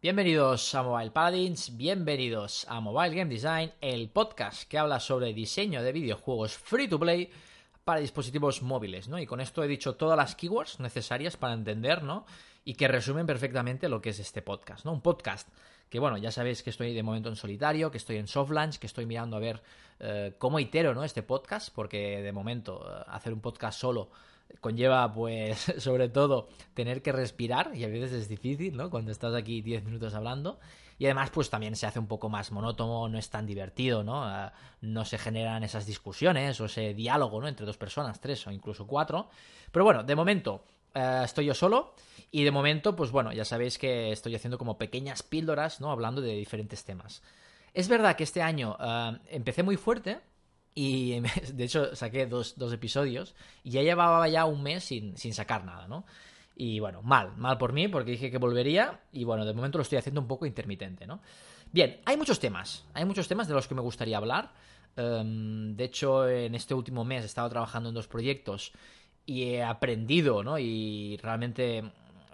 Bienvenidos a Mobile Paladins, bienvenidos a Mobile Game Design, el podcast que habla sobre diseño de videojuegos free to play para dispositivos móviles, ¿no? Y con esto he dicho todas las keywords necesarias para entender, ¿no? Y que resumen perfectamente lo que es este podcast, ¿no? Un podcast que, bueno, ya sabéis que estoy de momento en solitario, que estoy en soft launch, que estoy mirando a ver eh, cómo itero, ¿no? Este podcast, porque de momento eh, hacer un podcast solo conlleva, pues, sobre todo, tener que respirar, y a veces es difícil, ¿no? Cuando estás aquí 10 minutos hablando. Y además, pues también se hace un poco más monótono, no es tan divertido, ¿no? Uh, no se generan esas discusiones o ese diálogo, ¿no? Entre dos personas, tres o incluso cuatro. Pero bueno, de momento uh, estoy yo solo. Y de momento, pues bueno, ya sabéis que estoy haciendo como pequeñas píldoras, ¿no? Hablando de diferentes temas. Es verdad que este año uh, empecé muy fuerte, y de hecho saqué dos, dos, episodios y ya llevaba ya un mes sin, sin, sacar nada, ¿no? Y bueno, mal, mal por mí porque dije que volvería y bueno, de momento lo estoy haciendo un poco intermitente, ¿no? Bien, hay muchos temas, hay muchos temas de los que me gustaría hablar. Um, de hecho, en este último mes he estado trabajando en dos proyectos y he aprendido, ¿no? Y realmente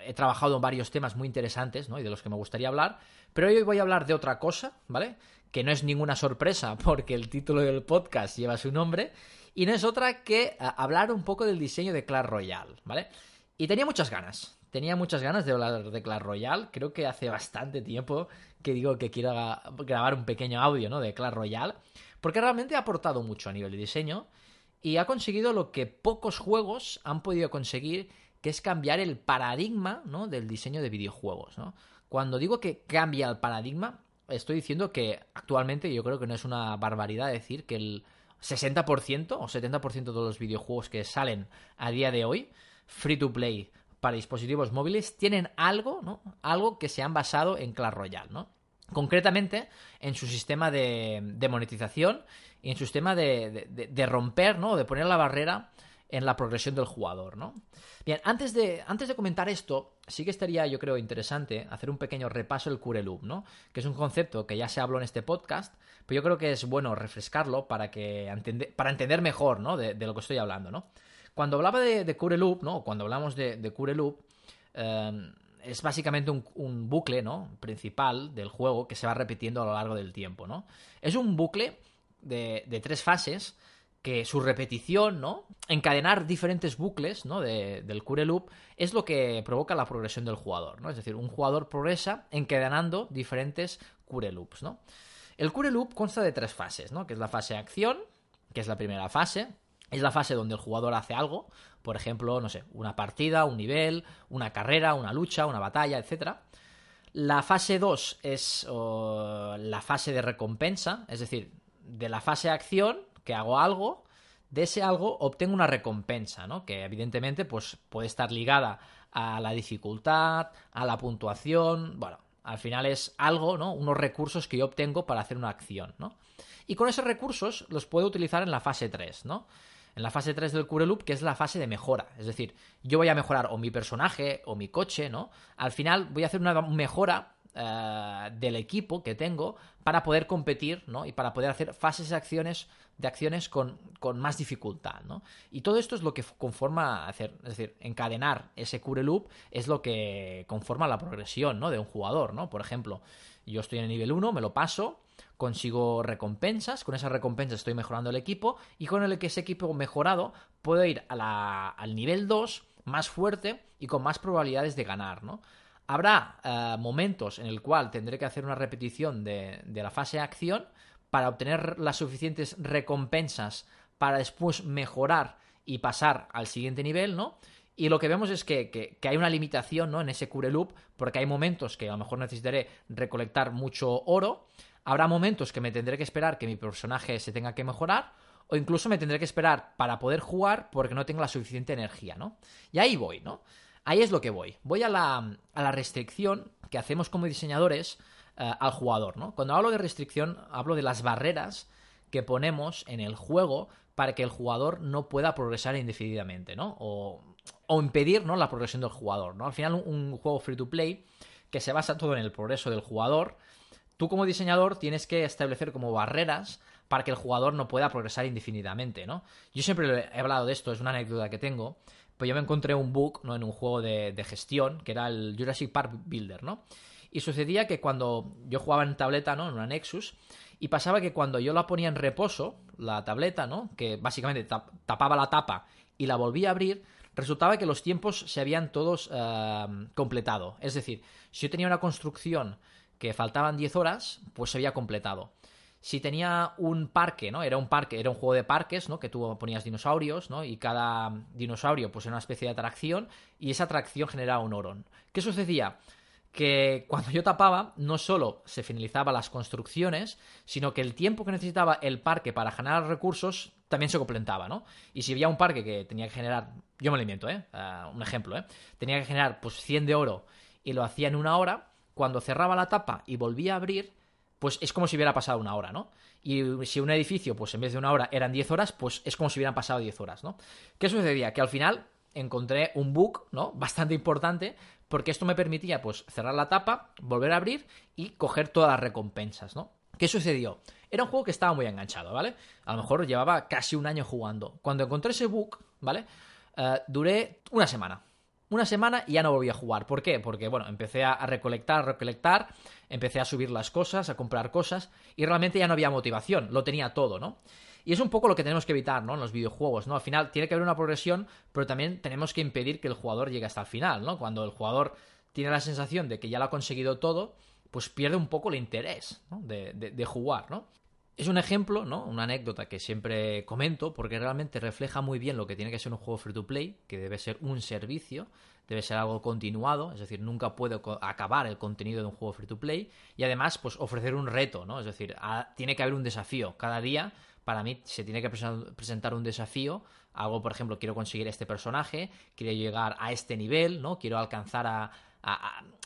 he trabajado en varios temas muy interesantes, ¿no? Y de los que me gustaría hablar. Pero hoy voy a hablar de otra cosa, ¿vale? Que no es ninguna sorpresa porque el título del podcast lleva su nombre, y no es otra que hablar un poco del diseño de Clash Royale, ¿vale? Y tenía muchas ganas, tenía muchas ganas de hablar de Clash Royale, creo que hace bastante tiempo que digo que quiero grabar un pequeño audio, ¿no? De Clash Royale, porque realmente ha aportado mucho a nivel de diseño y ha conseguido lo que pocos juegos han podido conseguir, que es cambiar el paradigma, ¿no? Del diseño de videojuegos, ¿no? Cuando digo que cambia el paradigma, estoy diciendo que actualmente yo creo que no es una barbaridad decir que el 60% o 70% de los videojuegos que salen a día de hoy, free to play para dispositivos móviles, tienen algo, ¿no? Algo que se han basado en Clash Royale, ¿no? Concretamente en su sistema de, de monetización y en su sistema de, de, de romper, ¿no? De poner la barrera en la progresión del jugador, ¿no? Bien, antes de, antes de comentar esto, sí que estaría, yo creo, interesante hacer un pequeño repaso del Cure Loop, ¿no? Que es un concepto que ya se habló en este podcast, pero yo creo que es bueno refrescarlo para, que para entender mejor, ¿no? De, lo que estoy hablando, ¿no? Cuando hablaba de, de ¿no? Cuando hablamos de, de Cure Loop, eh, es básicamente un, un, bucle, ¿no? Principal del juego que se va repitiendo a lo largo del tiempo, ¿no? Es un bucle de, de tres fases que su repetición, ¿no? Encadenar diferentes bucles, ¿no? De, del Cure Loop es lo que provoca la progresión del jugador, ¿no? Es decir, un jugador progresa encadenando diferentes Cure Loops, ¿no? El Cure Loop consta de tres fases, ¿no? Que es la fase de acción, que es la primera fase, es la fase donde el jugador hace algo, por ejemplo, no sé, una partida, un nivel, una carrera, una lucha, una batalla, etc. La fase 2 es la fase de recompensa, es decir, de la fase de acción que hago algo, de ese algo obtengo una recompensa, ¿no? Que evidentemente pues, puede estar ligada a la dificultad, a la puntuación, bueno, al final es algo, ¿no? Unos recursos que yo obtengo para hacer una acción, ¿no? Y con esos recursos los puedo utilizar en la fase 3, ¿no? En la fase 3 del Cure Loop, que es la fase de mejora. Es decir, yo voy a mejorar o mi personaje o mi coche, ¿no? Al final voy a hacer una mejora Uh, del equipo que tengo para poder competir ¿no? y para poder hacer fases de acciones, de acciones con, con, más dificultad. ¿no? Y todo esto es lo que conforma hacer, es decir, encadenar ese cure loop es lo que conforma la progresión ¿no? de un jugador. ¿no? Por ejemplo, yo estoy en el nivel 1, me lo paso, consigo recompensas, con esas recompensas estoy mejorando el equipo y con el que ese equipo mejorado puedo ir al nivel 2 más fuerte y con más probabilidades de ganar, ¿no? Habrá uh, momentos en el cual tendré que hacer una repetición de, la fase de acción para obtener las suficientes recompensas para después mejorar y pasar al siguiente nivel, ¿no? Y lo que vemos es que, que, que, hay una limitación ¿no? en ese cure loop, porque hay momentos que a lo mejor necesitaré recolectar mucho oro, habrá momentos que me tendré que esperar que mi personaje se tenga que mejorar, o incluso me tendré que esperar para poder jugar porque no tengo la suficiente energía, ¿no? Y ahí voy, ¿no? Ahí es lo que voy. Voy a la, a la restricción que hacemos como diseñadores uh, al jugador, ¿no? Cuando hablo de restricción, hablo de las barreras que ponemos en el juego para que el jugador no pueda progresar indefinidamente, ¿no? O, o impedir, ¿no? La progresión del jugador, ¿no? Al final, un, un juego free to play que se basa todo en el progreso del jugador, tú como diseñador tienes que establecer como barreras para que el jugador no pueda progresar indefinidamente, ¿no? Yo siempre he hablado de esto, es una anécdota que tengo, pues yo me encontré un bug ¿no? en un juego de, gestión que era el Jurassic Park Builder, ¿no? Y sucedía que cuando yo jugaba en tableta, ¿no? En una Nexus, y pasaba que cuando yo la ponía en reposo, la tableta, ¿no? Que básicamente tapaba la tapa y la volvía a abrir, resultaba que los tiempos se habían todos eh, completado. Es decir, si yo tenía una construcción que faltaban 10 horas, pues se había completado. Si tenía un parque, ¿no? Era un parque, era un juego de parques, ¿no? Que tú ponías dinosaurios, ¿no? Y cada dinosaurio, pues era una especie de atracción, y esa atracción generaba un oro. ¿Qué sucedía? que cuando yo tapaba, no solo se finalizaba las construcciones, sino que el tiempo que necesitaba el parque para generar recursos también se completaba, ¿no? Y si había un parque que tenía que generar, yo me lo invento, ¿eh? Ah, un ejemplo, ¿eh? Tenía que generar pues 100 de oro y lo hacía en una hora, cuando cerraba la tapa y volvía a abrir, pues es como si hubiera pasado una hora, ¿no? Y si un edificio, pues en vez de una hora eran 10 horas, pues es como si hubieran pasado 10 horas, ¿no? ¿Qué sucedía? Que al final encontré un bug, ¿no? Bastante importante, porque esto me permitía, pues, cerrar la tapa, volver a abrir y coger todas las recompensas, ¿no? ¿Qué sucedió? Era un juego que estaba muy enganchado, ¿vale? A lo mejor llevaba casi un año jugando. Cuando encontré ese bug, ¿vale? Eh, duré una semana una semana y ya no volví a jugar. ¿Por qué? Porque, bueno, empecé a recolectar, a recolectar, empecé a subir las cosas, a comprar cosas, y realmente ya no había motivación, lo tenía todo, ¿no? Y es un poco lo que tenemos que evitar, ¿no? En los videojuegos, ¿no? Al final tiene que haber una progresión, pero también tenemos que impedir que el jugador llegue hasta el final, ¿no? Cuando el jugador tiene la sensación de que ya lo ha conseguido todo, pues pierde un poco el interés ¿no? de, de jugar, ¿no? Es un ejemplo, ¿no? Una anécdota que siempre comento porque realmente refleja muy bien lo que tiene que ser un juego free to play, que debe ser un servicio, debe ser algo continuado, es decir, nunca puede acabar el contenido de un juego free to play y además pues ofrecer un reto, ¿no? Es decir, tiene que haber un desafío cada día. Para mí se tiene que presentar un desafío, algo por ejemplo, quiero conseguir este personaje, quiero llegar a este nivel, ¿no? Quiero alcanzar a,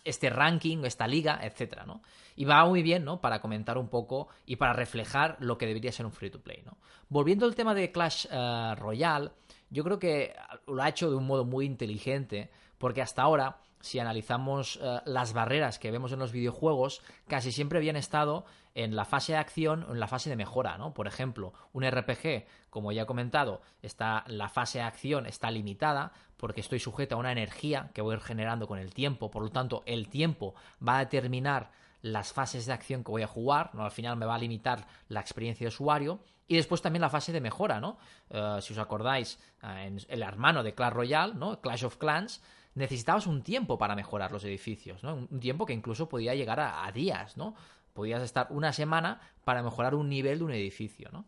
este ranking, esta liga, etcétera, ¿no? Y va muy bien, ¿no? Para comentar un poco y para reflejar lo que debería ser un free to play, ¿no? Volviendo al tema de Clash eh, Royale, yo creo que lo ha hecho de un modo muy inteligente, porque hasta ahora si analizamos eh, las barreras que vemos en los videojuegos, casi siempre habían estado en la fase de acción o en la fase de mejora, ¿no? Por ejemplo, un RPG, como ya he comentado, está la fase de acción está limitada porque estoy sujeto a una energía que voy a generando con el tiempo, por lo tanto, el tiempo va a determinar las fases de acción que voy a jugar, ¿no? Al final me va a limitar la experiencia de usuario. Y después también la fase de mejora, ¿no? Eh, si os acordáis, eh, en el hermano de Clash Royale, ¿no? Clash of Clans, necesitabas un tiempo para mejorar los edificios, ¿no? Un tiempo que incluso podía llegar a, días, ¿no? Podías estar una semana para mejorar un nivel de un edificio, ¿no?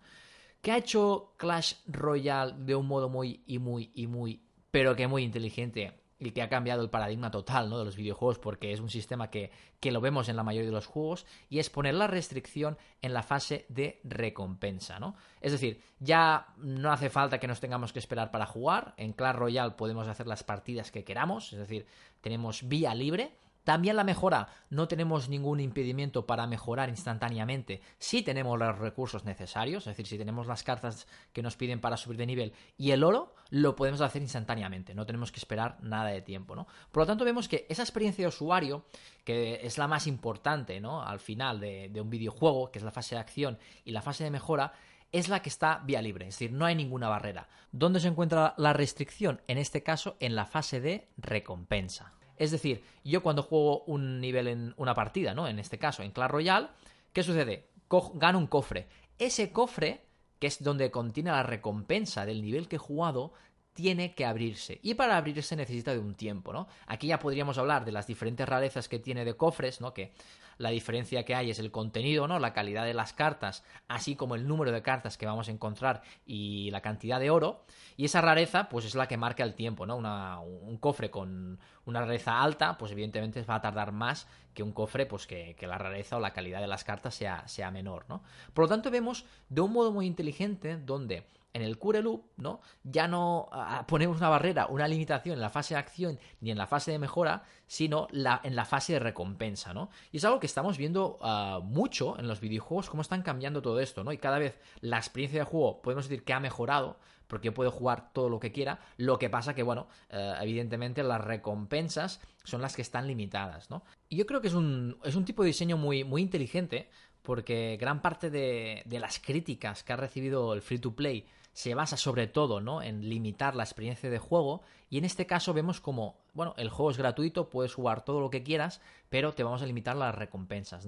¿Qué ha hecho Clash Royale de un modo muy y muy y muy, pero que muy inteligente? y que ha cambiado el paradigma total ¿no? de los videojuegos porque es un sistema que, que, lo vemos en la mayoría de los juegos y es poner la restricción en la fase de recompensa. ¿no? Es decir, ya no hace falta que nos tengamos que esperar para jugar. En Clash Royale podemos hacer las partidas que queramos, es decir, tenemos vía libre también la mejora, no tenemos ningún impedimento para mejorar instantáneamente si tenemos los recursos necesarios, es decir, si tenemos las cartas que nos piden para subir de nivel y el oro, lo podemos hacer instantáneamente, no tenemos que esperar nada de tiempo, ¿no? Por lo tanto, vemos que esa experiencia de usuario, que es la más importante, ¿no? Al final de, de un videojuego, que es la fase de acción y la fase de mejora, es la que está vía libre, es decir, no hay ninguna barrera. ¿Dónde se encuentra la restricción? En este caso, en la fase de recompensa. Es decir, yo cuando juego un nivel en una partida, ¿no? En este caso, en Clash Royale, ¿qué sucede? gano un cofre. Ese cofre, que es donde contiene la recompensa del nivel que he jugado, tiene que abrirse. Y para abrirse necesita de un tiempo, ¿no? Aquí ya podríamos hablar de las diferentes rarezas que tiene de cofres, ¿no? Que la diferencia que hay es el contenido, ¿no? La calidad de las cartas, así como el número de cartas que vamos a encontrar y la cantidad de oro. Y esa rareza, pues es la que marca el tiempo, ¿no? un cofre con una rareza alta, pues evidentemente va a tardar más que un cofre, pues que, la rareza o la calidad de las cartas sea, sea menor, ¿no? Por lo tanto, vemos de un modo muy inteligente donde en el Cure Loop, ¿no? Ya no ponemos una barrera, una limitación en la fase de acción ni en la fase de mejora, sino en la fase de recompensa, ¿no? Y es algo que estamos viendo ah, mucho en los videojuegos, cómo están cambiando todo esto, ¿no? Y cada vez la experiencia de juego podemos decir que ha mejorado, porque puedo jugar todo lo que quiera, lo que pasa que, bueno, eh, evidentemente las recompensas son las que están limitadas, ¿no? Y yo creo que es un, es un tipo de diseño muy, muy inteligente, porque gran parte de, de las críticas que ha recibido el free to play se basa sobre todo ¿no? en limitar la experiencia de juego y en este caso vemos como, bueno, el juego es gratuito, puedes jugar todo lo que quieras, pero te vamos a limitar las recompensas,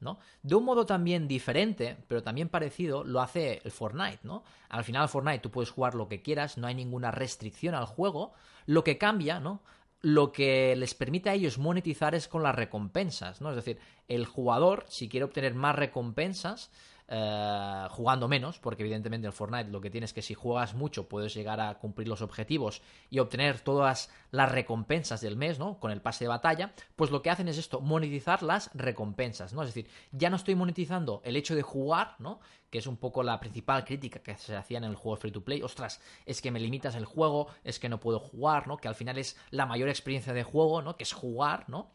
¿no? De un modo también diferente, pero también parecido, lo hace el Fortnite, ¿no? Al final Fortnite tú puedes jugar lo que quieras, no hay ninguna restricción al juego, lo que cambia, ¿no? lo que les permite a ellos monetizar es con las recompensas, ¿no? Es decir, el jugador, si quiere obtener más recompensas, eh, jugando menos, porque evidentemente en Fortnite lo que tienes es que si juegas mucho puedes llegar a cumplir los objetivos y obtener todas las recompensas del mes, ¿no? Con el pase de batalla, pues lo que hacen es esto, monetizar las recompensas, ¿no? Es decir, ya no estoy monetizando el hecho de jugar, ¿no? Que es un poco la principal crítica que se hacía en el juego free to play. Ostras, es que me limitas el juego, es que no puedo jugar, ¿no? Que al final es la mayor experiencia de juego, ¿no? Que es jugar, ¿no?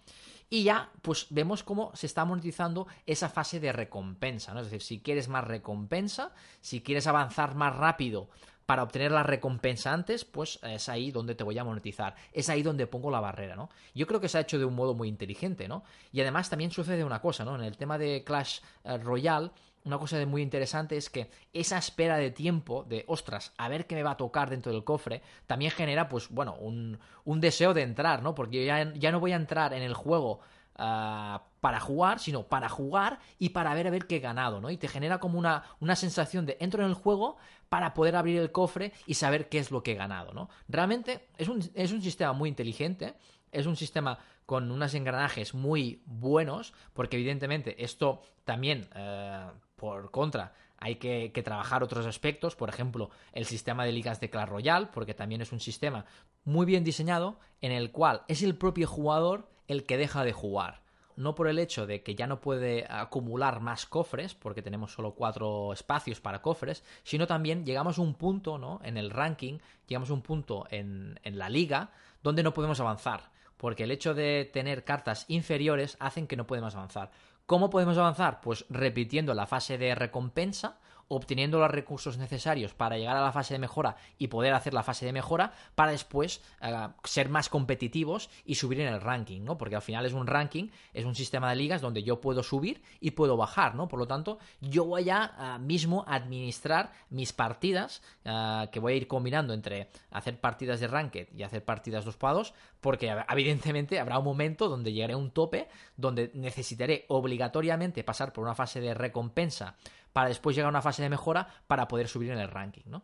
Y ya, pues vemos cómo se está monetizando esa fase de recompensa, ¿no? Es decir, si quieres más recompensa, si quieres avanzar más rápido para obtener la recompensa antes, pues es ahí donde te voy a monetizar. Es ahí donde pongo la barrera, ¿no? Yo creo que se ha hecho de un modo muy inteligente, ¿no? Y además también sucede una cosa, ¿no? En el tema de Clash eh, Royale una cosa muy interesante es que esa espera de tiempo, de ostras, a ver qué me va a tocar dentro del cofre, también genera, pues bueno, un, deseo de entrar, ¿no? Porque ya, ya, no voy a entrar en el juego ah, para jugar, sino para jugar y para ver a ver qué he ganado, ¿no? Y te genera como una, una sensación de entro en el juego para poder abrir el cofre y saber qué es lo que he ganado, ¿no? Realmente es un, es un sistema muy inteligente, es un sistema con unos engranajes muy buenos, porque evidentemente esto también eh, por contra, hay que, trabajar otros aspectos, por ejemplo, el sistema de ligas de Clash Royale, porque también es un sistema muy bien diseñado en el cual es el propio jugador el que deja de jugar. No por el hecho de que ya no puede acumular más cofres, porque tenemos solo cuatro espacios para cofres, sino también llegamos a un punto, ¿no? En el ranking, llegamos a un punto en, en la liga donde no podemos avanzar porque el hecho de tener cartas inferiores hacen que no podemos avanzar. ¿Cómo podemos avanzar? Pues repitiendo la fase de recompensa obteniendo los recursos necesarios para llegar a la fase de mejora y poder hacer la fase de mejora para después eh, ser más competitivos y subir en el ranking, ¿no? Porque al final es un ranking, es un sistema de ligas donde yo puedo subir y puedo bajar, ¿no? Por lo tanto, yo voy a mismo administrar mis partidas, eh, que voy a ir combinando entre hacer partidas de ranked y hacer partidas 2 para 2, porque evidentemente habrá un momento donde llegaré a un tope donde necesitaré obligatoriamente pasar por una fase de recompensa para después llegar a una fase de mejora para poder subir en el ranking, ¿no?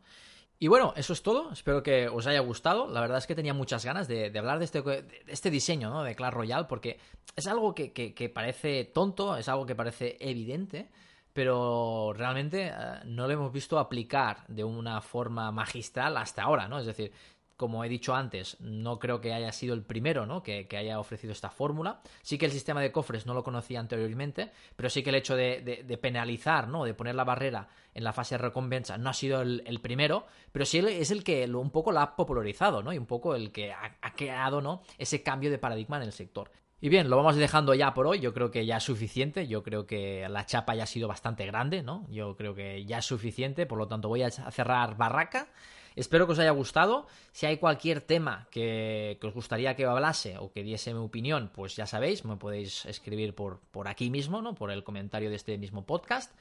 Y bueno, eso es todo. Espero que os haya gustado. La verdad es que tenía muchas ganas de, hablar de este, este, diseño ¿no? de Clash Royale porque es algo que, que, parece tonto, es algo que parece evidente, pero realmente eh, no lo hemos visto aplicar de una forma magistral hasta ahora, ¿no? Es decir, como he dicho antes, no creo que haya sido el primero ¿no? que, haya ofrecido esta fórmula. Sí que el sistema de cofres no lo conocía anteriormente, pero sí que el hecho de, penalizar, ¿no? de poner la barrera en la fase de recompensa, no ha sido el, primero, pero sí es el que un poco lo ha popularizado ¿no? y un poco el que ha, creado ¿no? ese cambio de paradigma en el sector. Y bien, lo vamos dejando ya por hoy. Yo creo que ya es suficiente. Yo creo que la chapa ya ha sido bastante grande, ¿no? Yo creo que ya es suficiente. Por lo tanto, voy a cerrar barraca. Espero que os haya gustado. Si hay cualquier tema que, os gustaría que hablase o que diese mi opinión, pues ya sabéis, me podéis escribir por, aquí mismo, ¿no? Por el comentario de este mismo podcast.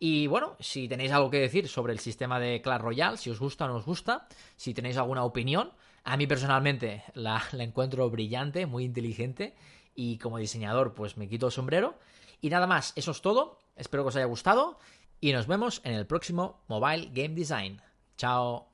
Y bueno, si tenéis algo que decir sobre el sistema de Clash Royale, si os gusta o no os gusta, si tenéis alguna opinión, a mí personalmente la, la encuentro brillante, muy inteligente y como diseñador pues me quito el sombrero. Y nada más, eso es todo, espero que os haya gustado y nos vemos en el próximo Mobile Game Design. Chao.